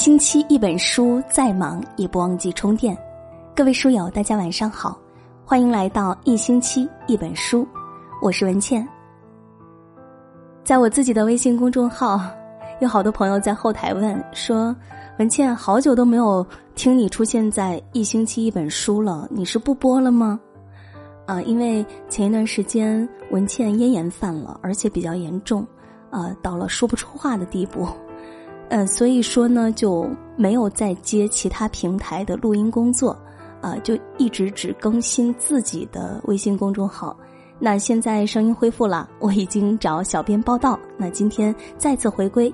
星期一本书，再忙也不忘记充电。各位书友，大家晚上好，欢迎来到一星期一本书，我是文倩。在我自己的微信公众号，有好多朋友在后台问说：“文倩，好久都没有听你出现在一星期一本书了，你是不播了吗？”啊，因为前一段时间文倩咽炎犯了，而且比较严重，啊，到了说不出话的地步。嗯，所以说呢，就没有再接其他平台的录音工作，啊，就一直只更新自己的微信公众号。那现在声音恢复了，我已经找小编报道。那今天再次回归，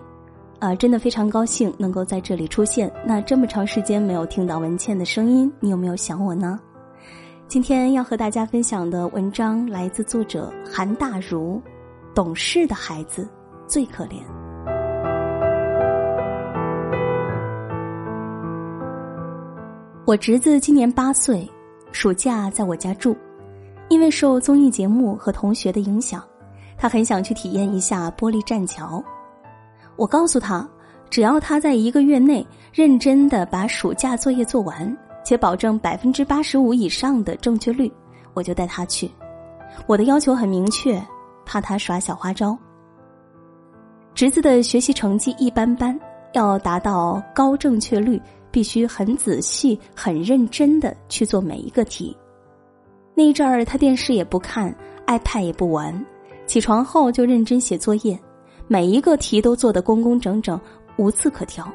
啊，真的非常高兴能够在这里出现。那这么长时间没有听到文倩的声音，你有没有想我呢？今天要和大家分享的文章来自作者韩大如，懂事的孩子最可怜。我侄子今年八岁，暑假在我家住。因为受综艺节目和同学的影响，他很想去体验一下玻璃栈桥。我告诉他，只要他在一个月内认真的把暑假作业做完，且保证百分之八十五以上的正确率，我就带他去。我的要求很明确，怕他耍小花招。侄子的学习成绩一般般，要达到高正确率。必须很仔细、很认真的去做每一个题。那一阵儿，他电视也不看，iPad 也不玩，起床后就认真写作业，每一个题都做得工工整整，无次可挑。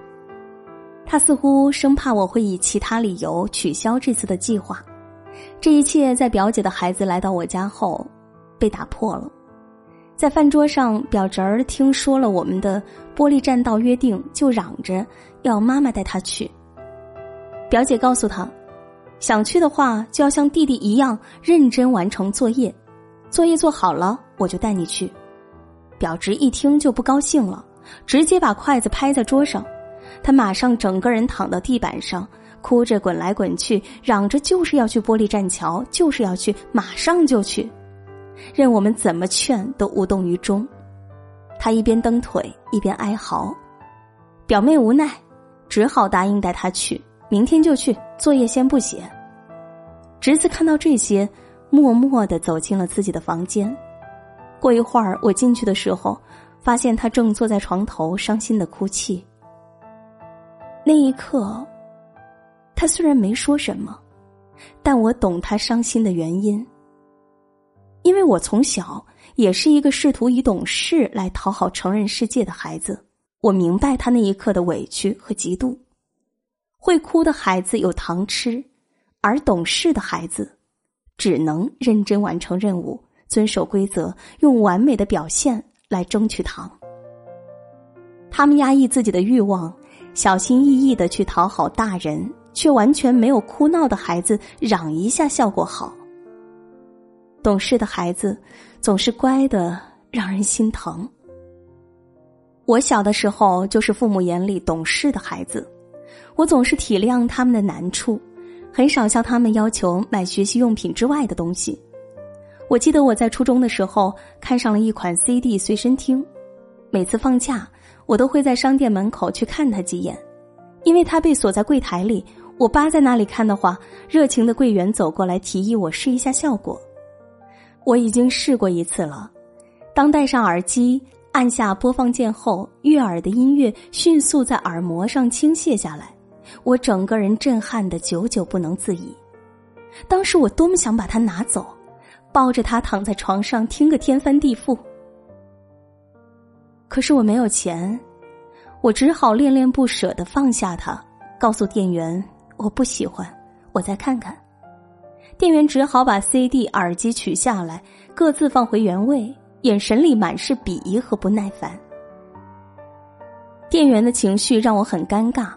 他似乎生怕我会以其他理由取消这次的计划。这一切在表姐的孩子来到我家后，被打破了。在饭桌上，表侄儿听说了我们的玻璃栈道约定，就嚷着要妈妈带他去。表姐告诉他，想去的话就要像弟弟一样认真完成作业，作业做好了我就带你去。表侄一听就不高兴了，直接把筷子拍在桌上，他马上整个人躺到地板上，哭着滚来滚去，嚷着就是要去玻璃栈桥，就是要去，马上就去，任我们怎么劝都无动于衷。他一边蹬腿一边哀嚎，表妹无奈，只好答应带他去。明天就去，作业先不写。侄子看到这些，默默的走进了自己的房间。过一会儿，我进去的时候，发现他正坐在床头，伤心的哭泣。那一刻，他虽然没说什么，但我懂他伤心的原因。因为我从小也是一个试图以懂事来讨好成人世界的孩子，我明白他那一刻的委屈和嫉妒。会哭的孩子有糖吃，而懂事的孩子只能认真完成任务，遵守规则，用完美的表现来争取糖。他们压抑自己的欲望，小心翼翼的去讨好大人，却完全没有哭闹的孩子嚷一下效果好。懂事的孩子总是乖的让人心疼。我小的时候就是父母眼里懂事的孩子。我总是体谅他们的难处，很少向他们要求买学习用品之外的东西。我记得我在初中的时候看上了一款 CD 随身听，每次放假我都会在商店门口去看他几眼，因为他被锁在柜台里，我扒在那里看的话，热情的柜员走过来提议我试一下效果。我已经试过一次了，当戴上耳机，按下播放键后，悦耳的音乐迅速在耳膜上倾泻下来。我整个人震撼的久久不能自已，当时我多么想把它拿走，抱着它躺在床上听个天翻地覆。可是我没有钱，我只好恋恋不舍的放下它，告诉店员我不喜欢，我再看看。店员只好把 CD 耳机取下来，各自放回原位，眼神里满是鄙夷和不耐烦。店员的情绪让我很尴尬。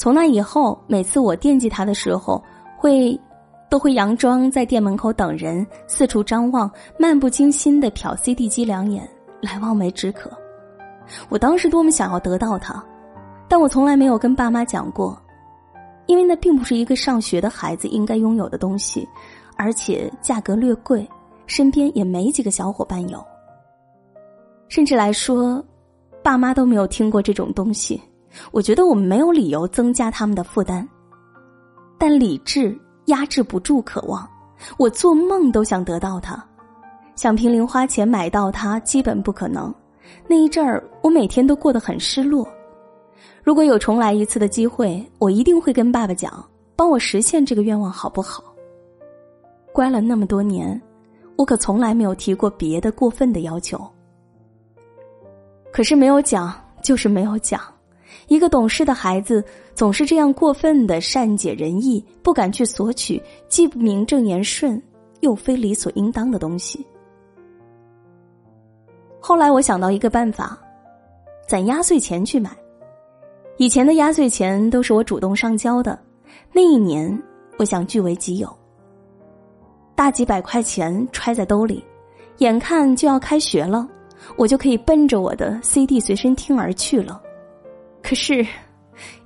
从那以后，每次我惦记他的时候，会都会佯装在店门口等人，四处张望，漫不经心的瞟 CD 机两眼，来望梅止渴。我当时多么想要得到它，但我从来没有跟爸妈讲过，因为那并不是一个上学的孩子应该拥有的东西，而且价格略贵，身边也没几个小伙伴有。甚至来说，爸妈都没有听过这种东西。我觉得我们没有理由增加他们的负担。但理智压制不住渴望，我做梦都想得到它，想凭零花钱买到它，基本不可能。那一阵儿，我每天都过得很失落。如果有重来一次的机会，我一定会跟爸爸讲，帮我实现这个愿望，好不好？乖了那么多年，我可从来没有提过别的过分的要求。可是没有讲，就是没有讲。一个懂事的孩子总是这样过分的善解人意，不敢去索取既不名正言顺又非理所应当的东西。后来我想到一个办法，攒压岁钱去买。以前的压岁钱都是我主动上交的，那一年我想据为己有。大几百块钱揣在兜里，眼看就要开学了，我就可以奔着我的 CD 随身听而去了。可是，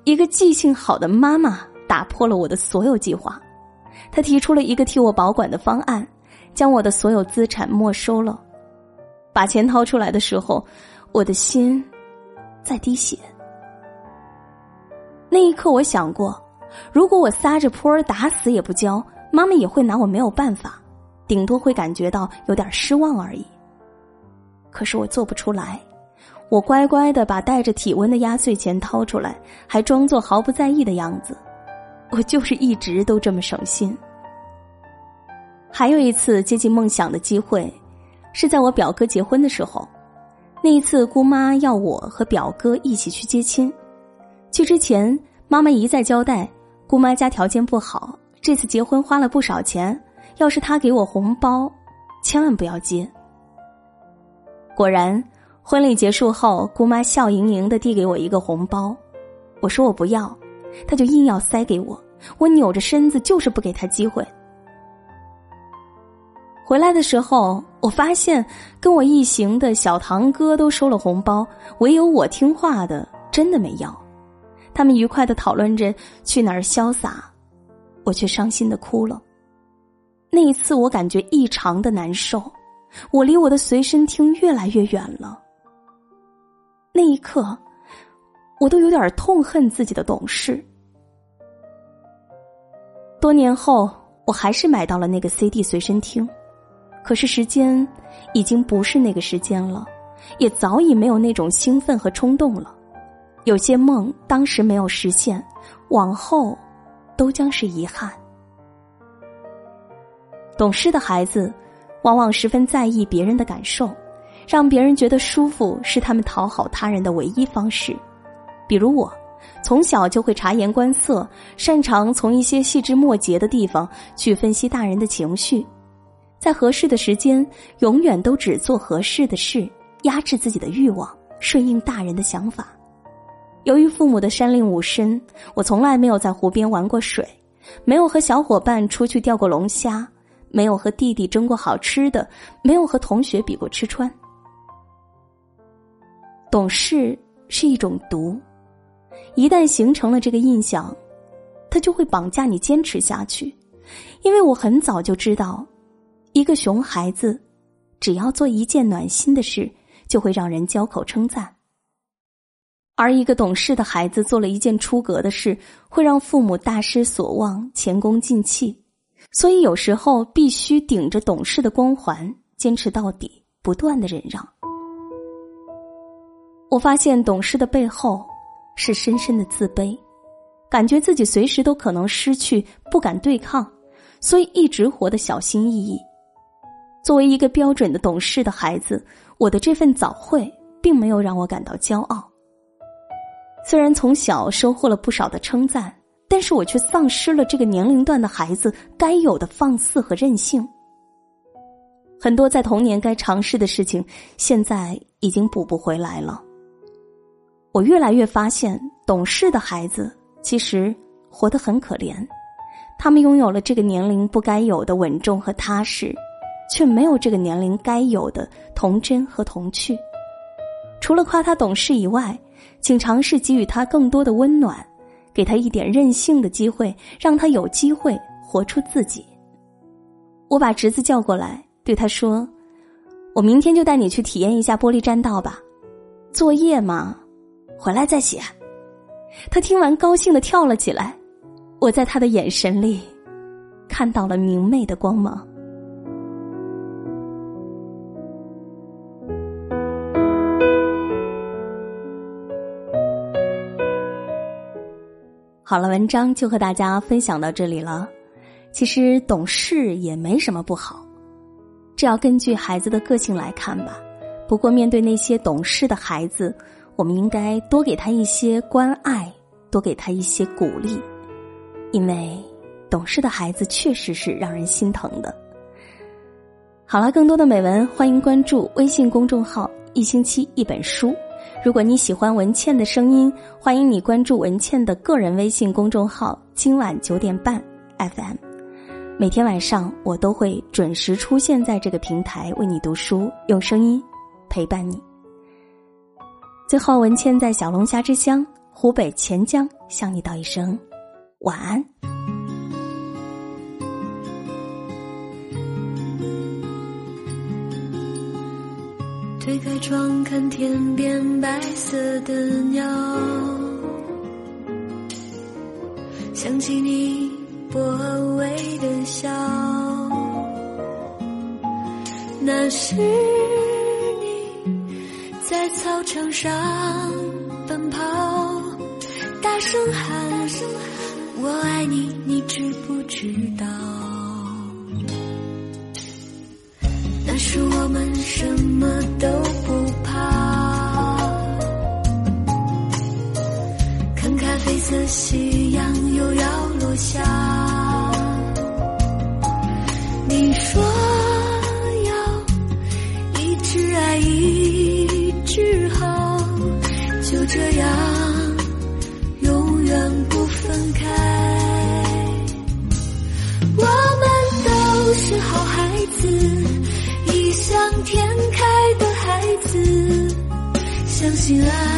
一个记性好的妈妈打破了我的所有计划，她提出了一个替我保管的方案，将我的所有资产没收了。把钱掏出来的时候，我的心在滴血。那一刻，我想过，如果我撒着泼儿打死也不交，妈妈也会拿我没有办法，顶多会感觉到有点失望而已。可是我做不出来，我乖乖的把带着体温的压岁钱掏出来，还装作毫不在意的样子。我就是一直都这么省心。还有一次接近梦想的机会。是在我表哥结婚的时候，那一次姑妈要我和表哥一起去接亲。去之前，妈妈一再交代，姑妈家条件不好，这次结婚花了不少钱，要是她给我红包，千万不要接。果然，婚礼结束后，姑妈笑盈盈的递给我一个红包，我说我不要，她就硬要塞给我，我扭着身子就是不给她机会。回来的时候，我发现跟我一行的小堂哥都收了红包，唯有我听话的真的没要。他们愉快的讨论着去哪儿潇洒，我却伤心的哭了。那一次，我感觉异常的难受，我离我的随身听越来越远了。那一刻，我都有点痛恨自己的懂事。多年后，我还是买到了那个 CD 随身听。可是时间已经不是那个时间了，也早已没有那种兴奋和冲动了。有些梦当时没有实现，往后都将是遗憾。懂事的孩子往往十分在意别人的感受，让别人觉得舒服是他们讨好他人的唯一方式。比如我，从小就会察言观色，擅长从一些细枝末节的地方去分析大人的情绪。在合适的时间，永远都只做合适的事，压制自己的欲望，顺应大人的想法。由于父母的山令五申，我从来没有在湖边玩过水，没有和小伙伴出去钓过龙虾，没有和弟弟争过好吃的，没有和同学比过吃穿。懂事是一种毒，一旦形成了这个印象，他就会绑架你坚持下去。因为我很早就知道。一个熊孩子，只要做一件暖心的事，就会让人交口称赞；而一个懂事的孩子做了一件出格的事，会让父母大失所望、前功尽弃。所以有时候必须顶着懂事的光环坚持到底，不断的忍让。我发现懂事的背后是深深的自卑，感觉自己随时都可能失去，不敢对抗，所以一直活得小心翼翼。作为一个标准的懂事的孩子，我的这份早慧并没有让我感到骄傲。虽然从小收获了不少的称赞，但是我却丧失了这个年龄段的孩子该有的放肆和任性。很多在童年该尝试的事情，现在已经补不回来了。我越来越发现，懂事的孩子其实活得很可怜，他们拥有了这个年龄不该有的稳重和踏实。却没有这个年龄该有的童真和童趣。除了夸他懂事以外，请尝试给予他更多的温暖，给他一点任性的机会，让他有机会活出自己。我把侄子叫过来，对他说：“我明天就带你去体验一下玻璃栈道吧。作业嘛，回来再写。他听完高兴的跳了起来，我在他的眼神里看到了明媚的光芒。好了，文章就和大家分享到这里了。其实懂事也没什么不好，这要根据孩子的个性来看吧。不过面对那些懂事的孩子，我们应该多给他一些关爱，多给他一些鼓励，因为懂事的孩子确实是让人心疼的。好了，更多的美文，欢迎关注微信公众号“一星期一本书”。如果你喜欢文倩的声音，欢迎你关注文倩的个人微信公众号“今晚九点半 FM”。每天晚上，我都会准时出现在这个平台为你读书，用声音陪伴你。最后，文倩在小龙虾之乡湖北潜江向你道一声晚安。推开窗，看天边白色的鸟，想起你。薄微的笑，那是操场上奔跑，大声喊“我爱你”，你知不知道？那时我们什么都不怕，看咖啡色夕阳又要落下。相信爱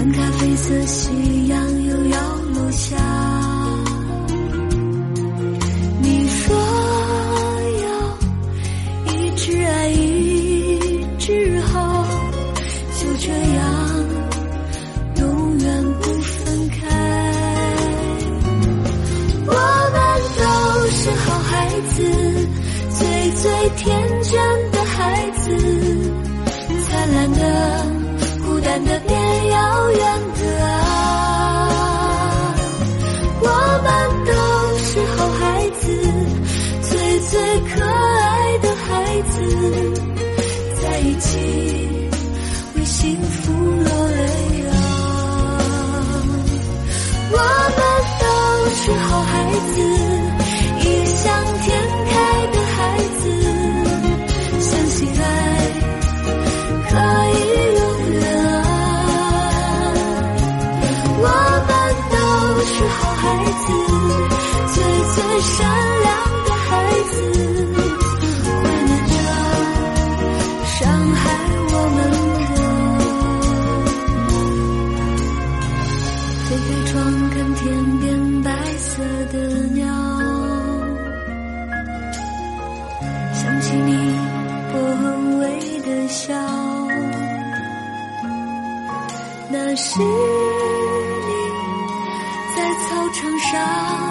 看咖啡色夕阳又要落下。你说要一直爱一直好，就这样永远不分开。我们都是好孩子，最最天真的孩子，灿烂的、孤单的。善良的孩子，怀念着伤害我们的。推开窗看天边白色的鸟，想起你微微的笑，那是你在操场上。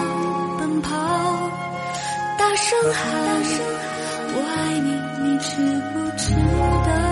大声喊“我爱你”，你知不知道？